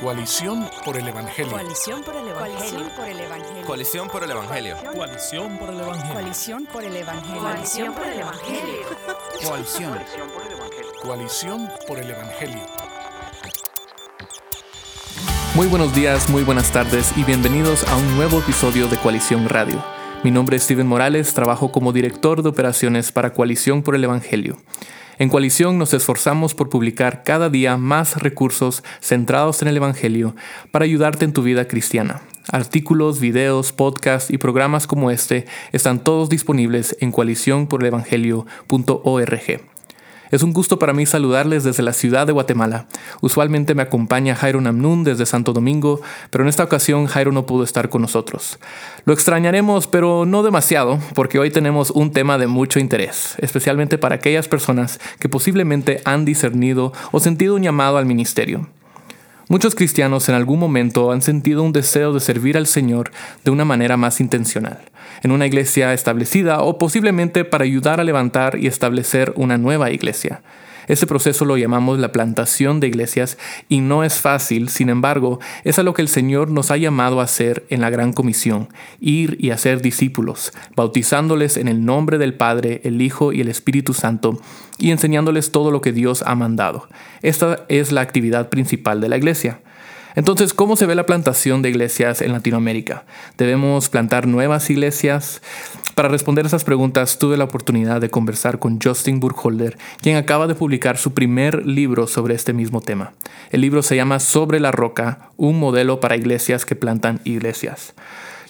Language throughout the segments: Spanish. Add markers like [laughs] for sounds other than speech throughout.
Coalición por el Evangelio. Coalición por el Evangelio. Coalición por el Evangelio. Coalición por el Evangelio. Coalición por el Evangelio. Coalición por el Evangelio. Coalición. Coalición por el Evangelio. Muy buenos días, muy buenas tardes y bienvenidos a un nuevo episodio de Coalición Radio. Mi nombre es Steven Morales, trabajo como director de operaciones para Coalición por el Evangelio. En Coalición nos esforzamos por publicar cada día más recursos centrados en el Evangelio para ayudarte en tu vida cristiana. Artículos, videos, podcasts y programas como este están todos disponibles en coaliciónporelevangelio.org. Es un gusto para mí saludarles desde la ciudad de Guatemala. Usualmente me acompaña Jairo Namnun desde Santo Domingo, pero en esta ocasión Jairo no pudo estar con nosotros. Lo extrañaremos, pero no demasiado, porque hoy tenemos un tema de mucho interés, especialmente para aquellas personas que posiblemente han discernido o sentido un llamado al ministerio. Muchos cristianos en algún momento han sentido un deseo de servir al Señor de una manera más intencional, en una iglesia establecida o posiblemente para ayudar a levantar y establecer una nueva iglesia. Este proceso lo llamamos la plantación de iglesias y no es fácil, sin embargo, es a lo que el Señor nos ha llamado a hacer en la gran comisión, ir y hacer discípulos, bautizándoles en el nombre del Padre, el Hijo y el Espíritu Santo, y enseñándoles todo lo que Dios ha mandado. Esta es la actividad principal de la iglesia. Entonces, ¿cómo se ve la plantación de iglesias en Latinoamérica? ¿Debemos plantar nuevas iglesias? Para responder esas preguntas tuve la oportunidad de conversar con Justin Burkholder, quien acaba de publicar su primer libro sobre este mismo tema. El libro se llama Sobre la Roca, un modelo para iglesias que plantan iglesias.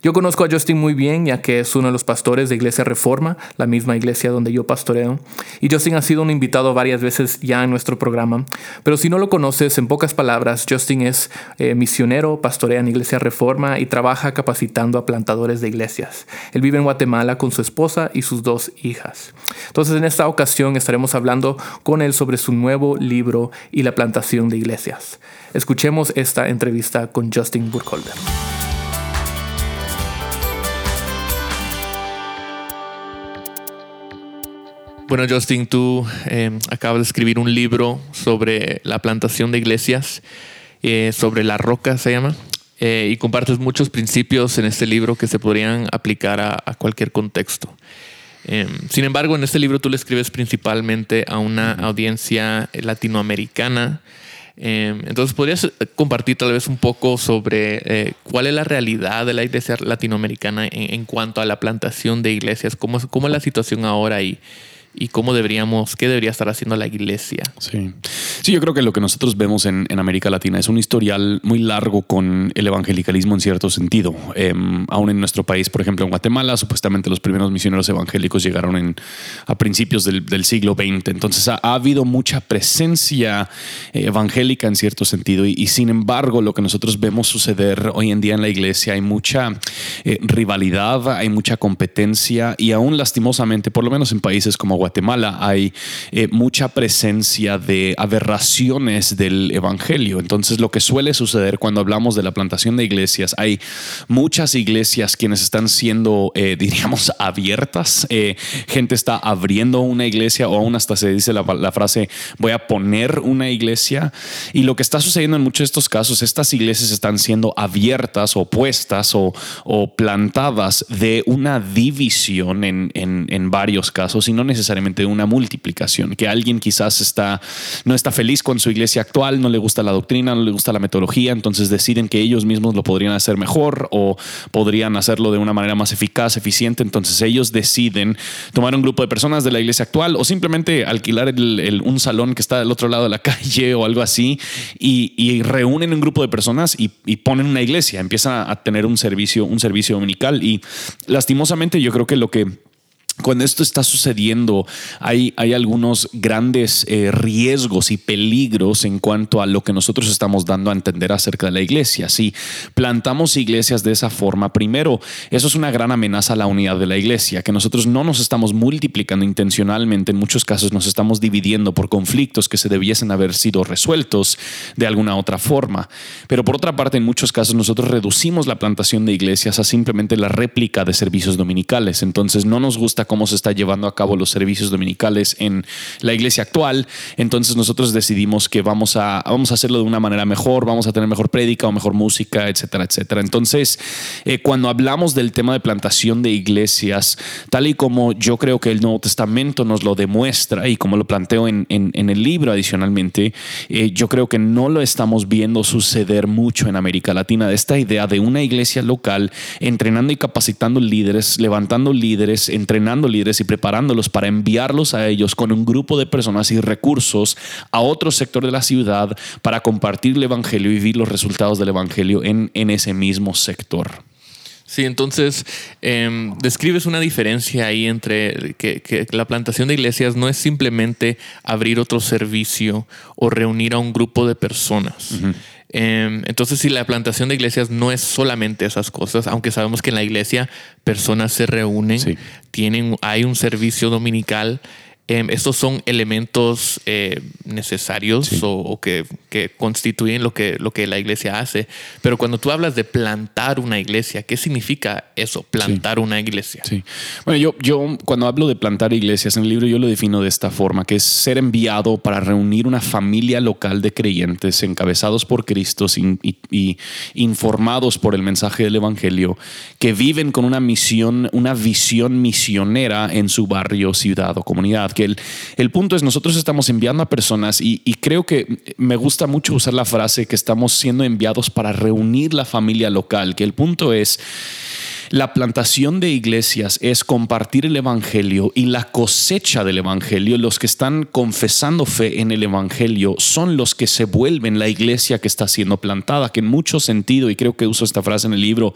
Yo conozco a Justin muy bien, ya que es uno de los pastores de Iglesia Reforma, la misma iglesia donde yo pastoreo. Y Justin ha sido un invitado varias veces ya en nuestro programa. Pero si no lo conoces, en pocas palabras, Justin es eh, misionero, pastorea en Iglesia Reforma y trabaja capacitando a plantadores de iglesias. Él vive en Guatemala con su esposa y sus dos hijas. Entonces, en esta ocasión estaremos hablando con él sobre su nuevo libro y la plantación de iglesias. Escuchemos esta entrevista con Justin Burkholder. Bueno, Justin, tú eh, acabas de escribir un libro sobre la plantación de iglesias, eh, sobre la roca se llama, eh, y compartes muchos principios en este libro que se podrían aplicar a, a cualquier contexto. sin embargo, en este libro tú le escribes principalmente a una audiencia latinoamericana. entonces, ¿podrías compartir tal vez un poco sobre cuál es la realidad de la iglesia latinoamericana en, en, cuanto a la plantación de iglesias? ¿Cómo, cómo es la situación ahora y, y cómo deberíamos, qué debería estar haciendo la iglesia. Sí, sí yo creo que lo que nosotros vemos en, en América Latina es un historial muy largo con el evangelicalismo en cierto sentido. Eh, aún en nuestro país, por ejemplo, en Guatemala, supuestamente los primeros misioneros evangélicos llegaron en, a principios del, del siglo XX. Entonces ha, ha, habido mucha presencia eh, evangélica en cierto sentido y, y, sin embargo lo que nosotros vemos suceder hoy en día en la iglesia hay mucha eh, rivalidad, hay mucha competencia y aún lastimosamente, por lo menos en países como Guatemala hay eh, mucha presencia de aberraciones del Evangelio. Entonces lo que suele suceder cuando hablamos de la plantación de iglesias, hay muchas iglesias quienes están siendo, eh, [laughs] diríamos, abiertas. Eh, gente está abriendo una iglesia o aún hasta se dice la, frase, voy a poner una iglesia. Y lo que está sucediendo en muchos de estos casos, estas iglesias están siendo abiertas, o, o plantadas de una división en, en varios casos y no necesariamente necesariamente una multiplicación, que alguien quizás está, no está feliz con su iglesia actual, no le gusta la doctrina, no le gusta la metodología, entonces deciden que ellos mismos lo podrían hacer mejor o podrían hacerlo de una manera más eficaz, eficiente, entonces ellos deciden tomar un grupo de personas de la iglesia actual o simplemente alquilar un salón que está del otro lado de la [laughs] calle o algo así y, y reúnen un grupo de personas y, y, ponen una iglesia, empiezan a tener un servicio, un servicio dominical y lastimosamente yo creo que lo que cuando esto está sucediendo, hay, hay algunos grandes eh, riesgos y peligros en cuanto a lo que nosotros estamos dando a entender acerca de la iglesia. Si plantamos iglesias de esa forma, primero, eso es una gran amenaza a la unidad de la iglesia, que nosotros no nos estamos multiplicando intencionalmente, en muchos casos nos estamos dividiendo por conflictos que se debiesen haber sido resueltos de alguna otra forma. Pero por otra parte, en muchos casos nosotros reducimos la plantación de iglesias a simplemente la réplica de servicios dominicales. Entonces no nos gusta cómo se está llevando a cabo los servicios dominicales en la iglesia actual. Entonces nosotros decidimos que vamos a, vamos a hacerlo de una manera mejor, vamos a tener mejor prédica o mejor música, etcétera, etcétera. Entonces, eh, cuando hablamos del tema de plantación de iglesias, tal y como yo creo que el Nuevo Testamento nos lo demuestra y como lo planteo en, el libro adicionalmente, eh, yo creo que no lo estamos viendo suceder mucho en América Latina, de esta idea de una iglesia local entrenando y capacitando líderes, levantando líderes, entrenando líderes y preparándolos para enviarlos a ellos con un grupo de personas y recursos a otro sector de la ciudad para compartir el Evangelio y vivir los resultados del Evangelio en, en ese mismo sector. Sí, entonces em, describes una diferencia ahí entre que, la plantación de iglesias no es simplemente abrir otro servicio o reunir a un grupo de personas. Em, entonces, si la plantación de iglesias no es solamente esas cosas, aunque sabemos que en la iglesia personas se reúnen, tienen, hay un servicio dominical, Em, estos son elementos eh, necesarios o, que, constituyen lo que, lo que la iglesia hace. Pero cuando tú hablas de plantar una iglesia, ¿qué significa eso, plantar una iglesia? Sí. Bueno, yo, yo cuando hablo de plantar iglesias en el libro, yo lo defino de esta forma, que es ser enviado para reunir una familia local de creyentes encabezados por Cristo y, y informados por el mensaje del Evangelio, que viven con una misión, una visión misionera en su barrio, ciudad o comunidad el, punto es, nosotros estamos enviando a personas y, y creo que me gusta mucho usar la frase que estamos siendo enviados para reunir la familia local, que el punto es la plantación de iglesias es compartir el Evangelio y la cosecha del Evangelio, los que están confesando fe en el Evangelio, son los que se vuelven la iglesia que está siendo plantada, que en mucho sentido, y creo que uso esta frase en el libro,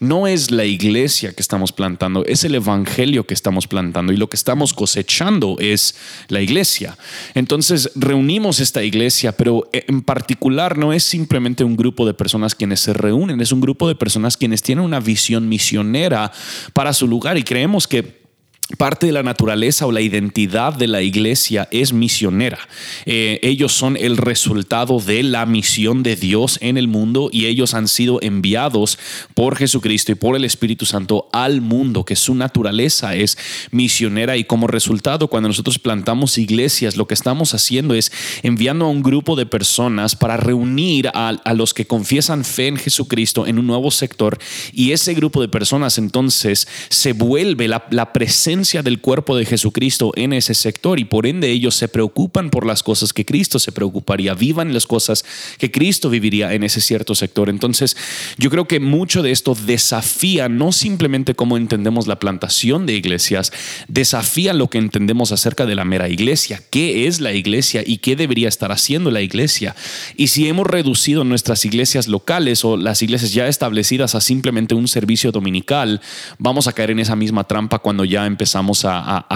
no es la iglesia que estamos plantando, es el Evangelio que estamos plantando y lo que estamos cosechando es la iglesia. Entonces reunimos esta iglesia, pero en particular no es simplemente un grupo de personas quienes se reúnen, es un grupo de personas quienes tienen una visión misionera para su lugar. Y creemos que parte de la naturaleza o la identidad de la iglesia es misionera. Eh, ellos son el resultado de la misión de Dios en el mundo y ellos han sido enviados por Jesucristo y por el Espíritu Santo al mundo, que su naturaleza es misionera y como resultado cuando nosotros plantamos iglesias, lo que estamos haciendo es enviando a un grupo de personas para reunir a, los que confiesan fe en Jesucristo en un nuevo sector y ese grupo de personas entonces se vuelve la, la presencia del cuerpo de Jesucristo en ese sector y por ende ellos se preocupan por las cosas que Cristo se preocuparía, vivan las cosas que Cristo viviría en ese cierto sector. Entonces, yo creo que mucho de esto desafía no simplemente cómo entendemos la plantación de iglesias, desafía lo que entendemos acerca de la mera iglesia, qué es la iglesia y qué debería estar haciendo la iglesia. Y si hemos reducido nuestras iglesias locales o las iglesias ya establecidas a simplemente un servicio dominical, vamos a caer en esa misma trampa cuando ya empezamos empezamos a,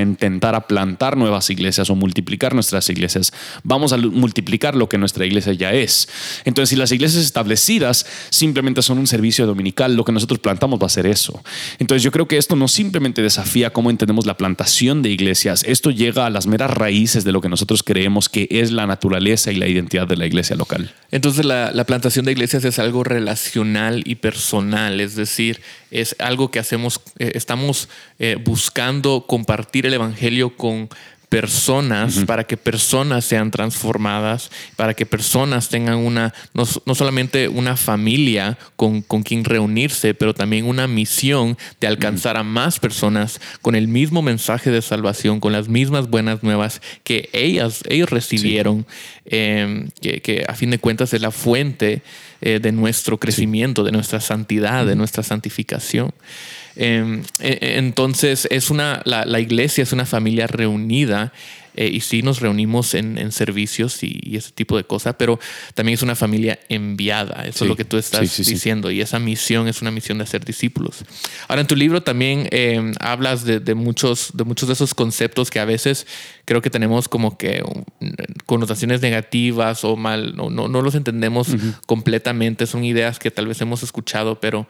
intentar a plantar nuevas iglesias o multiplicar nuestras iglesias, vamos a multiplicar lo que nuestra iglesia ya es. Entonces, si las iglesias establecidas simplemente son un servicio dominical, lo que nosotros plantamos va a ser eso. Entonces, yo creo que esto no simplemente desafía cómo entendemos la plantación de iglesias, esto llega a las meras raíces de lo que nosotros creemos que es la naturaleza y la identidad de la iglesia local. Entonces, la, la plantación de iglesias es algo relacional y personal, es decir, es algo que hacemos, eh, estamos eh, buscando compartir el Evangelio con personas, para que personas sean transformadas, para que personas tengan una, no, solamente una familia con, con, quien reunirse, pero también una misión de alcanzar a más personas con el mismo mensaje de salvación, con las mismas buenas nuevas que ellas, ellos recibieron, em, que, que, a fin de cuentas es la fuente eh, de nuestro crecimiento, de nuestra santidad, de nuestra santificación. Em, e, e, entonces, es una, la, iglesia es una familia reunida eh, y sí nos reunimos en, servicios y, ese tipo de cosas, pero también es una familia enviada. Eso es lo que tú estás diciendo. Y esa misión es una misión de hacer discípulos. Ahora, en tu libro también em, hablas de, muchos, de muchos de esos conceptos que a veces creo que tenemos como que um, connotaciones negativas o mal, no, no, no los entendemos completamente. Son ideas que tal vez hemos escuchado, pero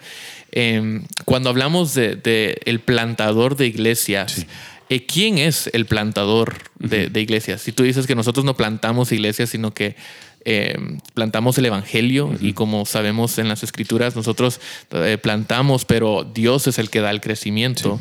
em, cuando hablamos de, el plantador de iglesias, eh, ¿quién es el plantador de, iglesias? Si tú dices que nosotros no plantamos iglesias, sino que eh, plantamos el Evangelio y como sabemos en las escrituras, nosotros eh, plantamos, pero Dios es el que da el crecimiento.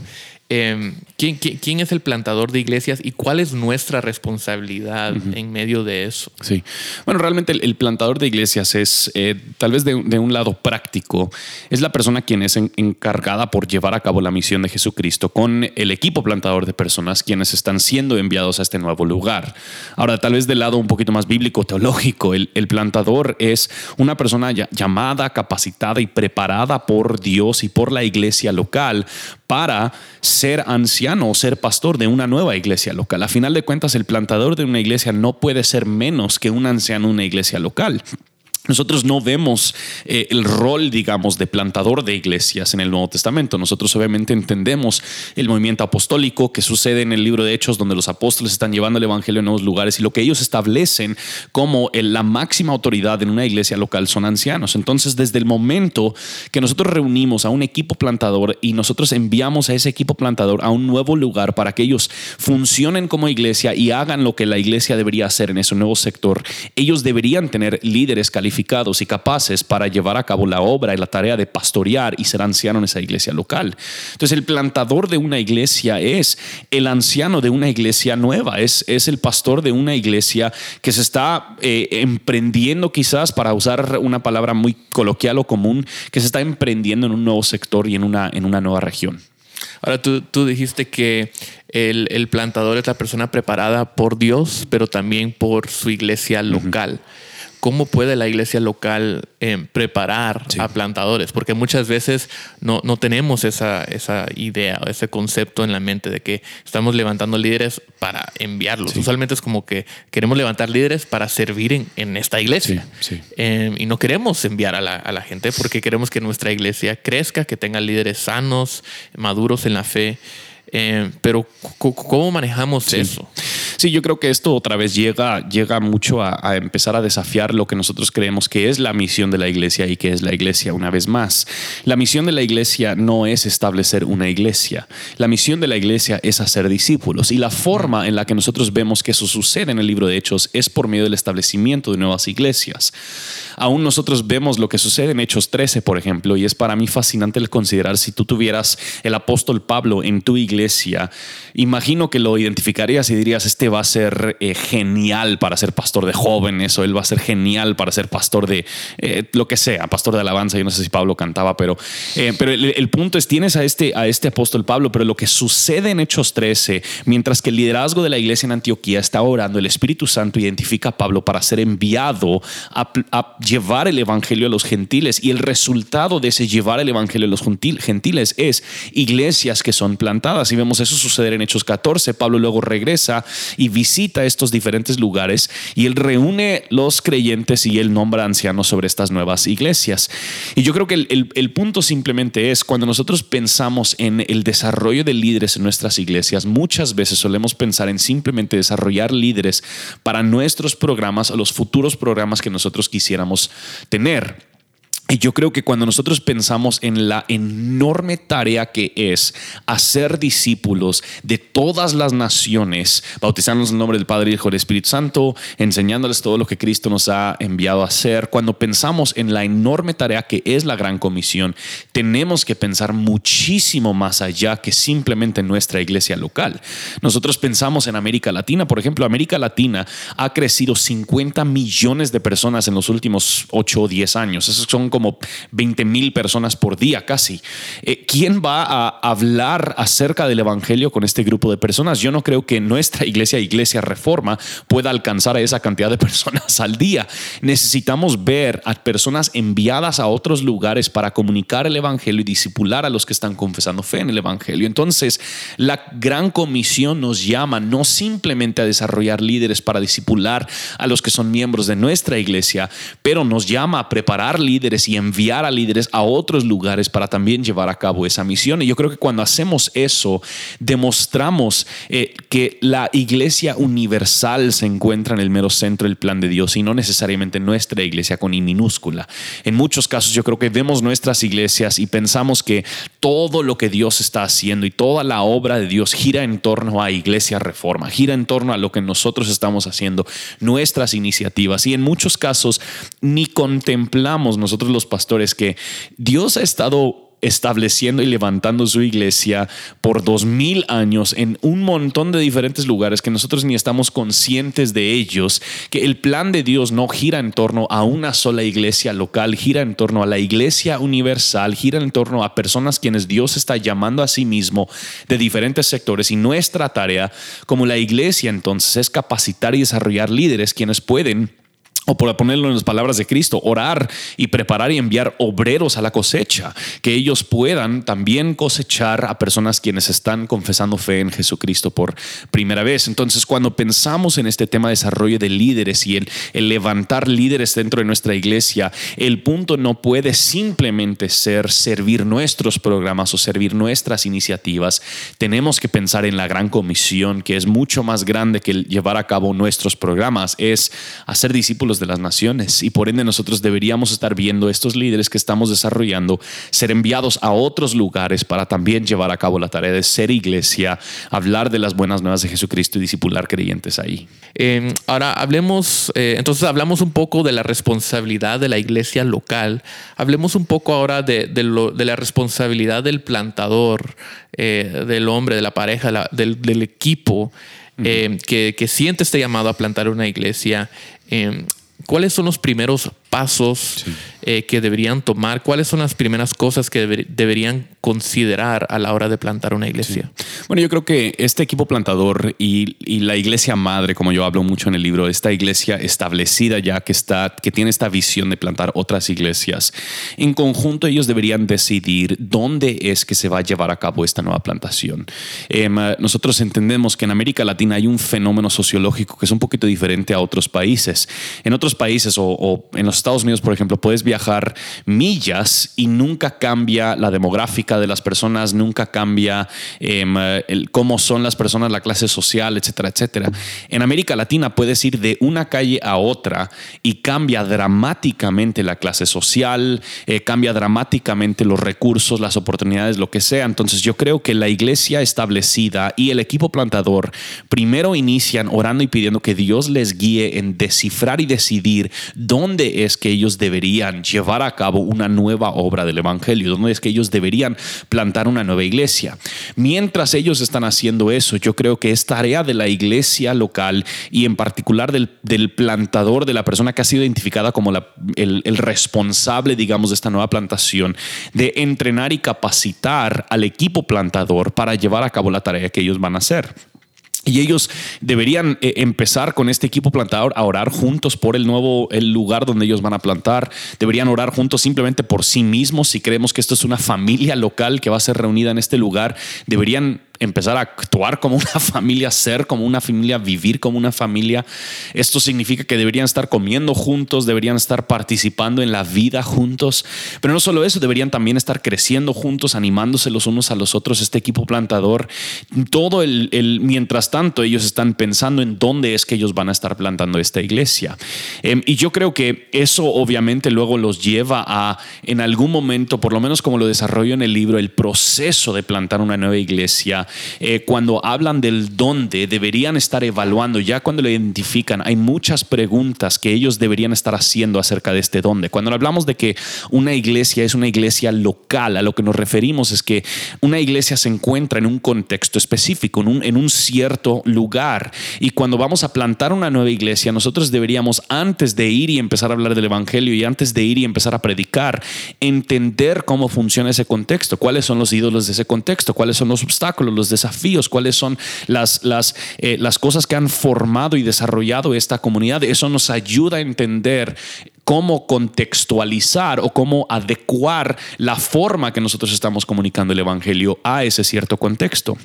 Eh, ¿quién, quién, quién es el plantador de iglesias y cuál es nuestra responsabilidad en medio de eso? Sí. Bueno, realmente el, el plantador de iglesias es, eh, tal vez de, de un lado práctico, es la persona quien es en- encargada por llevar a cabo la misión de Jesucristo con el equipo plantador de personas quienes están siendo enviados a este nuevo lugar. Ahora, tal vez del lado un poquito más bíblico, teológico, el, el plantador es una persona ya- llamada, capacitada y preparada por Dios y por la iglesia local para ser anciano o ser pastor de una nueva iglesia local. A final de cuentas, el plantador de una iglesia no puede ser menos que un anciano en una iglesia local. Nosotros no vemos eh, el rol, digamos, de plantador de iglesias en el Nuevo Testamento. Nosotros obviamente entendemos el movimiento apostólico que sucede en el libro de Hechos, donde los apóstoles están llevando el Evangelio a nuevos lugares y lo que ellos establecen como la máxima autoridad en una iglesia local son ancianos. Entonces, desde el momento que nosotros reunimos a un equipo plantador y nosotros enviamos a ese equipo plantador a un nuevo lugar para que ellos funcionen como iglesia y hagan lo que la iglesia debería hacer en ese nuevo sector, ellos deberían tener líderes calificados y capaces para llevar a cabo la obra y la tarea de pastorear y ser anciano en esa iglesia local. Entonces el plantador de una iglesia es el anciano de una iglesia nueva, es, es el pastor de una iglesia que se está eh, emprendiendo quizás, para usar una palabra muy coloquial o común, que se está emprendiendo en un nuevo sector y en una, en una nueva región. Ahora tú, tú dijiste que el, el plantador es la persona preparada por Dios, pero también por su iglesia local. ¿Cómo puede la iglesia local eh, preparar Sí. a plantadores? Porque muchas veces no, no tenemos esa, esa idea o ese concepto en la mente de que estamos levantando líderes para enviarlos. Sí. Usualmente es como que queremos levantar líderes para servir en, en esta iglesia. Sí. Eh, y no queremos enviar a la, a la gente porque queremos que nuestra iglesia crezca, que tenga líderes sanos, maduros en la fe. Eh, pero ¿cómo manejamos eso? Sí, yo creo que esto otra vez llega, llega mucho a, a empezar a desafiar lo que nosotros creemos que es la misión de la iglesia y que es la iglesia una vez más. La misión de la iglesia no es establecer una iglesia. La misión de la iglesia es hacer discípulos. Y la forma en la que nosotros vemos que eso sucede en el libro de Hechos es por medio del establecimiento de nuevas iglesias. Aún nosotros vemos lo que sucede en Hechos 13, por ejemplo, y es para mí fascinante el considerar si tú tuvieras el apóstol Pablo en tu iglesia, imagino que lo identificarías y dirías, este va a ser eh, genial para ser pastor de jóvenes o él va a ser genial para ser pastor de eh, lo que sea, pastor de alabanza, yo no sé si Pablo cantaba, pero, eh, pero el, punto es, tienes a este, a este apóstol Pablo, pero lo que sucede en Hechos 13, mientras que el liderazgo de la iglesia en Antioquía está orando, el Espíritu Santo identifica a Pablo para ser enviado a, llevar el Evangelio a los gentiles y el resultado de ese llevar el Evangelio a los gentil- gentiles es iglesias que son plantadas y vemos eso suceder en Hechos 14. Pablo luego regresa y visita estos diferentes lugares y él reúne los creyentes y él nombra ancianos sobre estas nuevas iglesias. Y yo creo que el, punto simplemente es cuando nosotros pensamos en el desarrollo de líderes en nuestras iglesias, muchas veces solemos pensar en simplemente desarrollar líderes para nuestros programas los futuros programas que nosotros quisiéramos tener. Yo creo que cuando nosotros pensamos en la enorme tarea que es hacer discípulos de todas las naciones, bautizándolos en el nombre del Padre, Hijo y del Espíritu Santo, enseñándoles todo lo que Cristo nos ha enviado a hacer, cuando pensamos en la enorme tarea que es la gran comisión, tenemos que pensar muchísimo más allá que simplemente en nuestra iglesia local. Nosotros pensamos en América Latina, por ejemplo, América Latina ha crecido 50 millones de personas en los últimos 8 o 10 años. Esos son como 20 mil personas por día casi. Eh, ¿Quién va a hablar acerca del Evangelio con este grupo de personas? Yo no creo que nuestra iglesia, Iglesia Reforma, pueda alcanzar a esa cantidad de [laughs] personas al día. Necesitamos ver a personas enviadas a otros lugares para comunicar el Evangelio y disipular a los que están confesando fe en el Evangelio. Entonces, la gran comisión nos llama no simplemente a desarrollar líderes para disipular a los que son miembros de nuestra iglesia, pero nos llama a preparar líderes y enviar a líderes a otros lugares para también llevar a cabo esa misión. Y yo creo que cuando hacemos eso, demostramos eh, que la iglesia universal se encuentra en el mero centro del plan de Dios y no necesariamente nuestra iglesia con I minúscula. En muchos casos yo creo que vemos nuestras iglesias y pensamos que todo lo que Dios está haciendo y toda la obra de Dios gira en torno a Iglesia Reforma, gira en torno a lo que nosotros estamos haciendo, nuestras iniciativas. Y en muchos casos ni contemplamos nosotros pastores que Dios ha estado estableciendo y levantando su iglesia por dos mil años en un montón de diferentes lugares que nosotros ni estamos conscientes de ellos, que el plan de Dios no gira en torno a una sola iglesia local, gira en torno a la iglesia universal, gira en torno a personas quienes Dios está llamando a sí mismo de diferentes sectores. Y nuestra tarea como la iglesia entonces es capacitar y desarrollar líderes quienes pueden o por ponerlo en las palabras de Cristo, orar y preparar y enviar obreros a la cosecha, que ellos puedan también cosechar a personas quienes están confesando fe en Jesucristo por primera vez. Entonces, cuando pensamos en este tema de desarrollo de líderes y el, el levantar líderes dentro de nuestra iglesia, el punto no puede simplemente ser servir nuestros programas o servir nuestras iniciativas. Tenemos que pensar en la gran comisión, que es mucho más grande que llevar a cabo nuestros programas, es hacer discípulos de las naciones y por ende nosotros deberíamos estar viendo estos líderes que estamos desarrollando ser enviados a otros lugares para también llevar a cabo la tarea de ser iglesia, hablar de las buenas nuevas de Jesucristo y discipular creyentes ahí. Eh, ahora hablemos, eh, entonces hablamos un poco de la responsabilidad de la iglesia local, hablemos un poco ahora de, de, lo, de la responsabilidad del plantador, eh, del hombre, de la pareja, del, del, equipo. Eh, que, que, siente este llamado a plantar una iglesia. Eh, ¿Cuáles son los primeros pasos sí. eh, que deberían tomar? ¿Cuáles son las primeras cosas que deber, deberían considerar a la hora de plantar una iglesia? Sí. Bueno, yo creo que este equipo plantador y, y, la iglesia madre, como yo hablo mucho en el libro, esta iglesia establecida ya que está, que tiene esta visión de plantar otras iglesias, en conjunto ellos deberían decidir dónde es que se va a llevar a cabo esta nueva plantación. Eh, nosotros entendemos que en América Latina hay un fenómeno sociológico que es un poquito diferente a otros países. En otros países o, o en los Estados Unidos, por ejemplo, puedes viajar millas y nunca cambia la demográfica de las personas, nunca cambia eh, el, cómo son las personas, la clase social, etcétera, etcétera. En América Latina puedes ir de una calle a otra y cambia dramáticamente la clase social, eh, cambia dramáticamente los recursos, las oportunidades, lo que sea. Entonces yo creo que la iglesia establecida y el equipo plantador primero inician orando y pidiendo que Dios les guíe en descifrar y decidir dónde es que ellos deberían llevar a cabo una nueva obra del Evangelio, dónde es que ellos deberían plantar una nueva iglesia. Mientras ellos están haciendo eso, yo creo que es tarea de la iglesia local y en particular del, del plantador, de la persona que ha sido identificada como el responsable, digamos, de esta nueva plantación, de entrenar y capacitar al equipo plantador para llevar a cabo la tarea que ellos van a hacer. Y ellos deberían eh, empezar con este equipo plantador a orar juntos por el nuevo el lugar donde ellos van a plantar. Deberían orar juntos simplemente por sí mismos. Si creemos que esto es una familia local que va a ser reunida en este lugar, deberían empezar a actuar como una [laughs] familia, ser como una familia, vivir como una familia. Esto significa que deberían estar comiendo juntos, deberían estar participando en la vida juntos. Pero no solo eso, deberían también estar creciendo juntos, animándose los unos a los otros. Este equipo plantador, todo el, mientras tanto, ellos están pensando en dónde es que ellos van a estar plantando esta iglesia. Eh, y yo creo que eso obviamente luego los lleva a, en algún momento, por lo menos como lo desarrollo en el libro, el proceso de plantar una nueva iglesia eh, cuando hablan del dónde, deberían estar evaluando, ya cuando lo identifican, hay muchas preguntas que ellos deberían estar haciendo acerca de este dónde. Cuando hablamos de que una iglesia es una iglesia local, a lo que nos referimos es que una iglesia se encuentra en un contexto específico, en un, en un cierto lugar. Y cuando vamos a plantar una nueva iglesia, nosotros deberíamos, antes de ir y empezar a hablar del Evangelio y antes de ir y empezar a predicar, entender cómo funciona ese contexto, cuáles son los ídolos de ese contexto, cuáles son los obstáculos, los desafíos, cuáles son las, las, eh, las cosas que han formado y desarrollado esta comunidad. Eso nos ayuda a entender cómo contextualizar o cómo adecuar la forma que nosotros estamos comunicando el Evangelio a ese cierto contexto.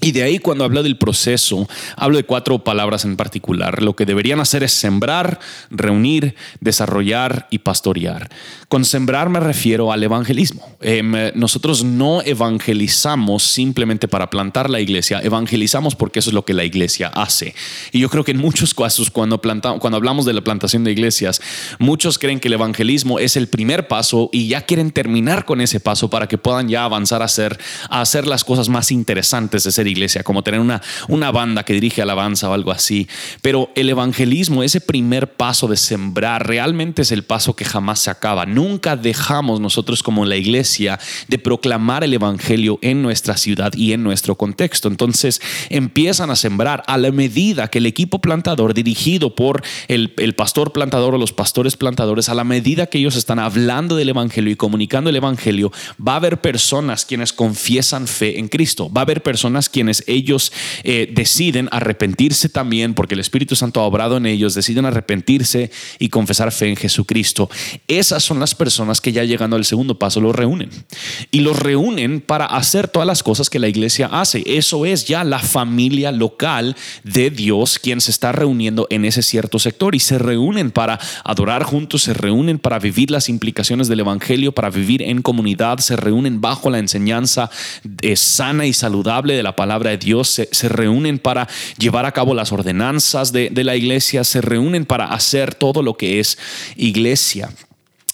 Y de ahí cuando hablo del proceso, hablo de cuatro palabras en particular. Lo que deberían hacer es sembrar, reunir, desarrollar y pastorear. Con sembrar me refiero al evangelismo. Eh, nosotros no evangelizamos simplemente para plantar la iglesia, evangelizamos porque eso es lo que la iglesia hace. Y yo creo que en muchos casos cuando, plantamos, cuando hablamos de la plantación de iglesias, muchos creen que el evangelismo es el primer paso y ya quieren terminar con ese paso para que puedan ya avanzar a hacer, a hacer las cosas más interesantes de ser iglesia, como tener una, una banda que dirige alabanza o algo así. Pero el evangelismo, ese primer paso de sembrar, realmente es el paso que jamás se acaba. Nunca dejamos nosotros como la iglesia de proclamar el evangelio en nuestra ciudad y en nuestro contexto. Entonces empiezan a sembrar a la medida que el equipo plantador dirigido por el, el pastor plantador o los pastores plantadores, a la medida que ellos están hablando del evangelio y comunicando el evangelio, va a haber personas quienes confiesan fe en Cristo. Va a haber personas quienes ellos eh, deciden arrepentirse también porque el Espíritu Santo ha obrado en ellos, deciden arrepentirse y confesar fe en Jesucristo. Esas son las personas que ya llegando al segundo paso los reúnen. Y los reúnen para hacer todas las cosas que la iglesia hace. Eso es ya la familia local de Dios quien se está reuniendo en ese cierto sector y se reúnen para adorar juntos, se reúnen para vivir las implicaciones del Evangelio, para vivir en comunidad, se reúnen bajo la enseñanza eh, sana y saludable de la palabra de Dios, se, reúnen para llevar a cabo las ordenanzas de, de la iglesia, se reúnen para hacer todo lo que es iglesia.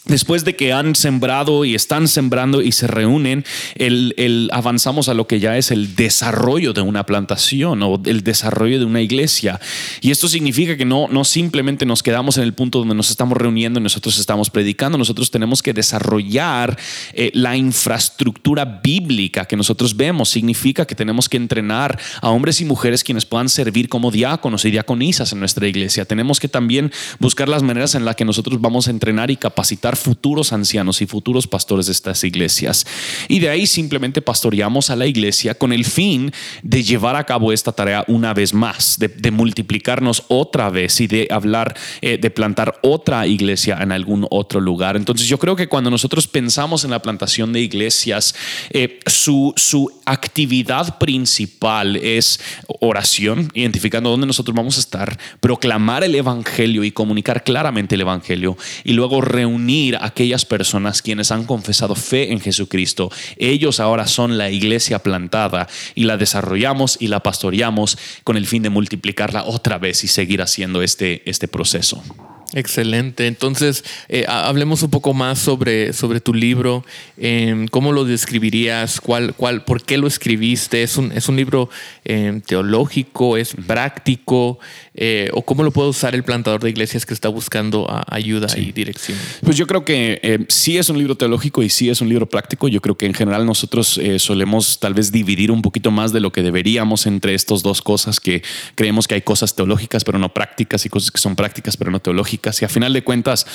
Después de que han sembrado y están sembrando y se reúnen, el, avanzamos a lo que ya es el desarrollo de una plantación o el desarrollo de una iglesia. Y esto significa que no, no simplemente nos quedamos en el punto donde nos estamos reuniendo y nosotros estamos predicando, nosotros tenemos que desarrollar eh, la infraestructura bíblica que nosotros vemos. Significa que tenemos que entrenar a hombres y mujeres quienes puedan servir como diáconos y diaconisas en nuestra iglesia. Tenemos que también buscar las maneras en las que nosotros vamos a entrenar y capacitar futuros ancianos y futuros pastores de estas iglesias. Y de ahí simplemente pastoreamos a la iglesia con el fin de llevar a cabo esta tarea una vez más, de, multiplicarnos otra vez y de hablar, eh, de plantar otra iglesia en algún otro lugar. Entonces yo creo que cuando nosotros pensamos en la plantación de iglesias, eh, su, su actividad principal es oración, identificando dónde nosotros vamos a estar, proclamar el Evangelio y comunicar claramente el Evangelio y luego reunir aquellas personas quienes han confesado fe en Jesucristo. Ellos ahora son la iglesia plantada y la desarrollamos y la pastoreamos con el fin de multiplicarla otra vez y seguir haciendo este, este proceso. Excelente. Entonces, eh, hablemos un poco más sobre, sobre tu libro. Em, ¿Cómo lo describirías? ¿Cuál, cuál, ¿Por qué lo escribiste? ¿Es un, es un libro em, teológico? ¿Es práctico? Eh, ¿O cómo lo puede usar el plantador de iglesias que está buscando ayuda y dirección? Pues yo creo que eh, sí es un libro teológico y sí es un libro práctico. Yo creo que en general nosotros solemos tal vez dividir un poquito más de lo que deberíamos entre estas dos cosas, que creemos que hay cosas teológicas pero no prácticas y cosas que son prácticas pero no teológicas y a final de cuentas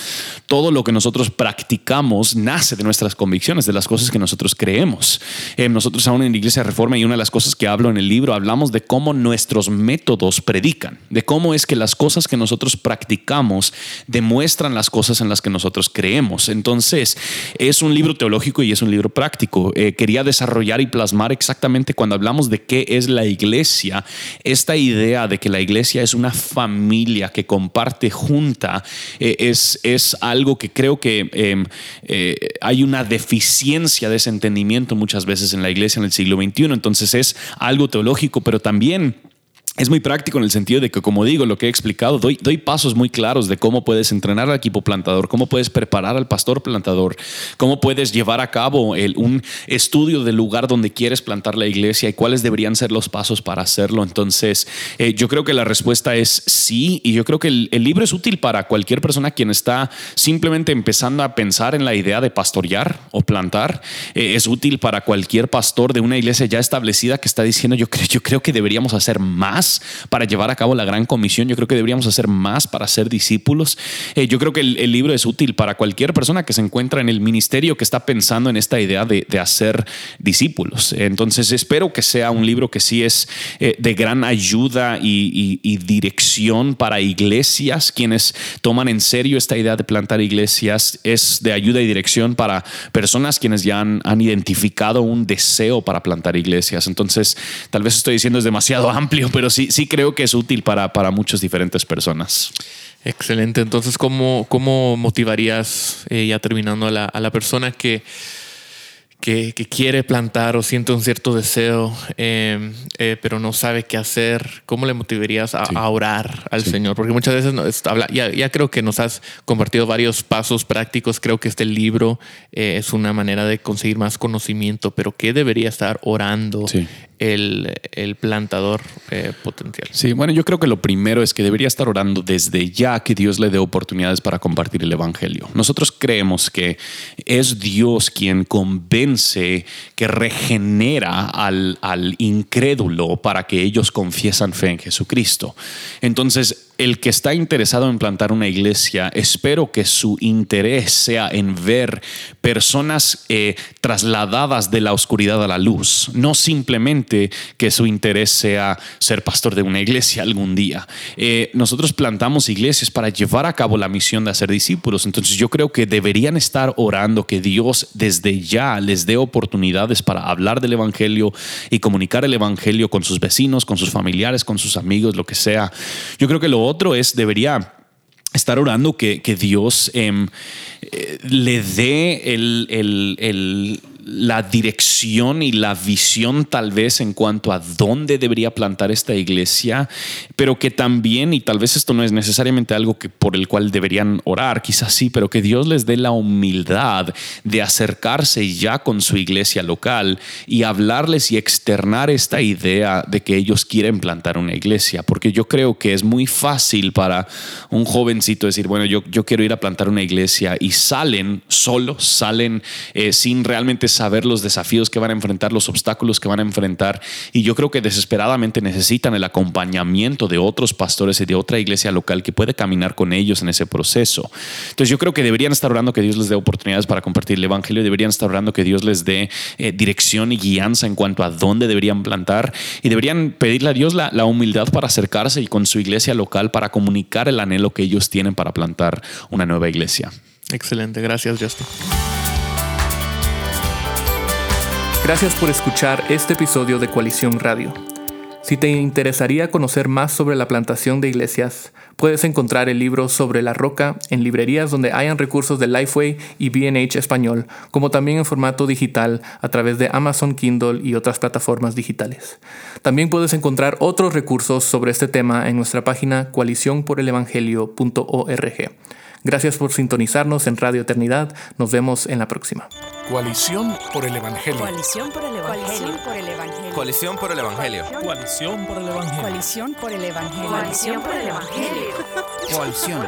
todo lo que nosotros practicamos nace de nuestras convicciones, de las cosas que nosotros creemos. Eh, nosotros aún en la Iglesia Reforma y una de las cosas que hablo en el libro, hablamos de cómo nuestros métodos predican, de cómo es que las cosas que nosotros practicamos demuestran las cosas en las que nosotros creemos. Entonces, es un libro teológico y es un libro práctico. Eh, quería desarrollar y plasmar exactamente cuando hablamos de qué es la iglesia, esta idea de que la iglesia es una familia que comparte junta eh, es, es algo que creo que em, eh, hay una deficiencia de ese entendimiento muchas veces en la iglesia en el siglo XXI. Entonces es algo teológico, pero también es muy práctico en el sentido de que, como digo, lo que he explicado, doy, doy, pasos muy claros de cómo puedes entrenar al equipo plantador, cómo puedes preparar al pastor plantador, cómo puedes llevar a cabo el, un estudio del lugar donde quieres plantar la iglesia y cuáles deberían ser los pasos para hacerlo. Entonces, eh, yo creo que la respuesta es sí, y yo creo que el, libro es útil para cualquier persona quien está simplemente empezando a pensar en la idea de pastorear o plantar. Eh, es útil para cualquier pastor de una iglesia ya establecida que está diciendo, yo creo, yo creo que deberíamos hacer más para llevar a cabo la gran comisión. Yo creo que deberíamos hacer más para ser discípulos. Eh, yo creo que el, libro es útil para cualquier persona que se encuentra en el ministerio que está pensando en esta idea de, hacer discípulos. Entonces espero que sea un libro que sí es eh, de gran ayuda y, dirección para iglesias, quienes toman en serio esta idea de plantar iglesias. Es de ayuda y dirección para personas quienes ya han, han identificado un deseo para plantar iglesias. Entonces tal vez estoy diciendo es demasiado amplio, pero sí, sí creo que es útil para, para muchas diferentes personas. Excelente. Entonces, ¿cómo, cómo motivarías, eh, ya terminando, a la, a la persona que que, quiere plantar o siente un cierto deseo, em, eh, pero no sabe qué hacer, ¿cómo le motivarías a, orar al Señor? Porque muchas veces no, habla, ya, ya, creo que nos has compartido varios pasos prácticos. Creo que este libro eh, es una manera de conseguir más conocimiento, pero ¿qué debería estar orando el, el plantador eh, potencial? Sí, bueno, yo creo que lo primero es que debería estar orando desde ya que Dios le dé oportunidades para compartir el Evangelio. Nosotros creemos que es Dios quien convence, que regenera al, al incrédulo para que ellos confiesan fe en Jesucristo. Entonces, el que está interesado en plantar una iglesia, espero que su interés sea en ver personas eh, trasladadas de la oscuridad a la luz, no simplemente que su interés sea ser pastor de una iglesia algún día. Eh, nosotros plantamos iglesias para llevar a cabo la misión de hacer discípulos, entonces yo creo que deberían estar orando que Dios desde ya les dé oportunidades para hablar del Evangelio y comunicar el Evangelio con sus vecinos, con sus familiares, con sus amigos, lo que sea. Yo creo que lo otro es, debería estar orando que, que Dios em, eh, le dé el, el, el, la dirección y la visión tal vez en cuanto a dónde debería plantar esta iglesia, pero que también, y tal vez esto no es necesariamente algo que por el cual deberían orar, quizás sí, pero que Dios les dé la humildad de acercarse ya con su iglesia local y hablarles y externar esta idea de que ellos quieren plantar una iglesia, porque yo creo que es muy fácil para un jovencito decir, bueno, yo, yo quiero ir a plantar una iglesia y salen solos, salen eh, sin realmente saber los desafíos que van a enfrentar, los obstáculos que van a enfrentar. Y yo creo que desesperadamente necesitan el acompañamiento de otros pastores y de otra iglesia local que puede caminar con ellos en ese proceso. Entonces yo creo que deberían estar orando que Dios les dé oportunidades para compartir el Evangelio, deberían estar orando que Dios les dé eh, dirección y guianza en cuanto a dónde deberían plantar y deberían pedirle a Dios la, la humildad para acercarse y con su iglesia local para comunicar el anhelo que ellos tienen para plantar una nueva iglesia. Excelente, gracias Justin. Gracias por escuchar este episodio de Coalición Radio. Si te interesaría conocer más sobre la plantación de iglesias, puedes encontrar el libro Sobre la Roca en librerías donde hayan recursos de Lifeway y BH Español, como también en formato digital a través de Amazon Kindle y otras plataformas digitales. También puedes encontrar otros recursos sobre este tema en nuestra página coaliciónporelevangelio.org. Gracias por sintonizarnos en Radio Eternidad. Nos vemos en la próxima. Coalición por el Evangelio. Coalición por el Evangelio. Coalición por el Evangelio. Coalición por el Evangelio. Coalición por el Evangelio. Coalición por el Evangelio. Coalición.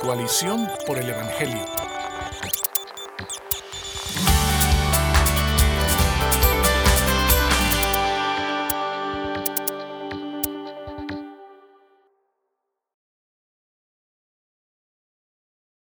Coalición por el Evangelio.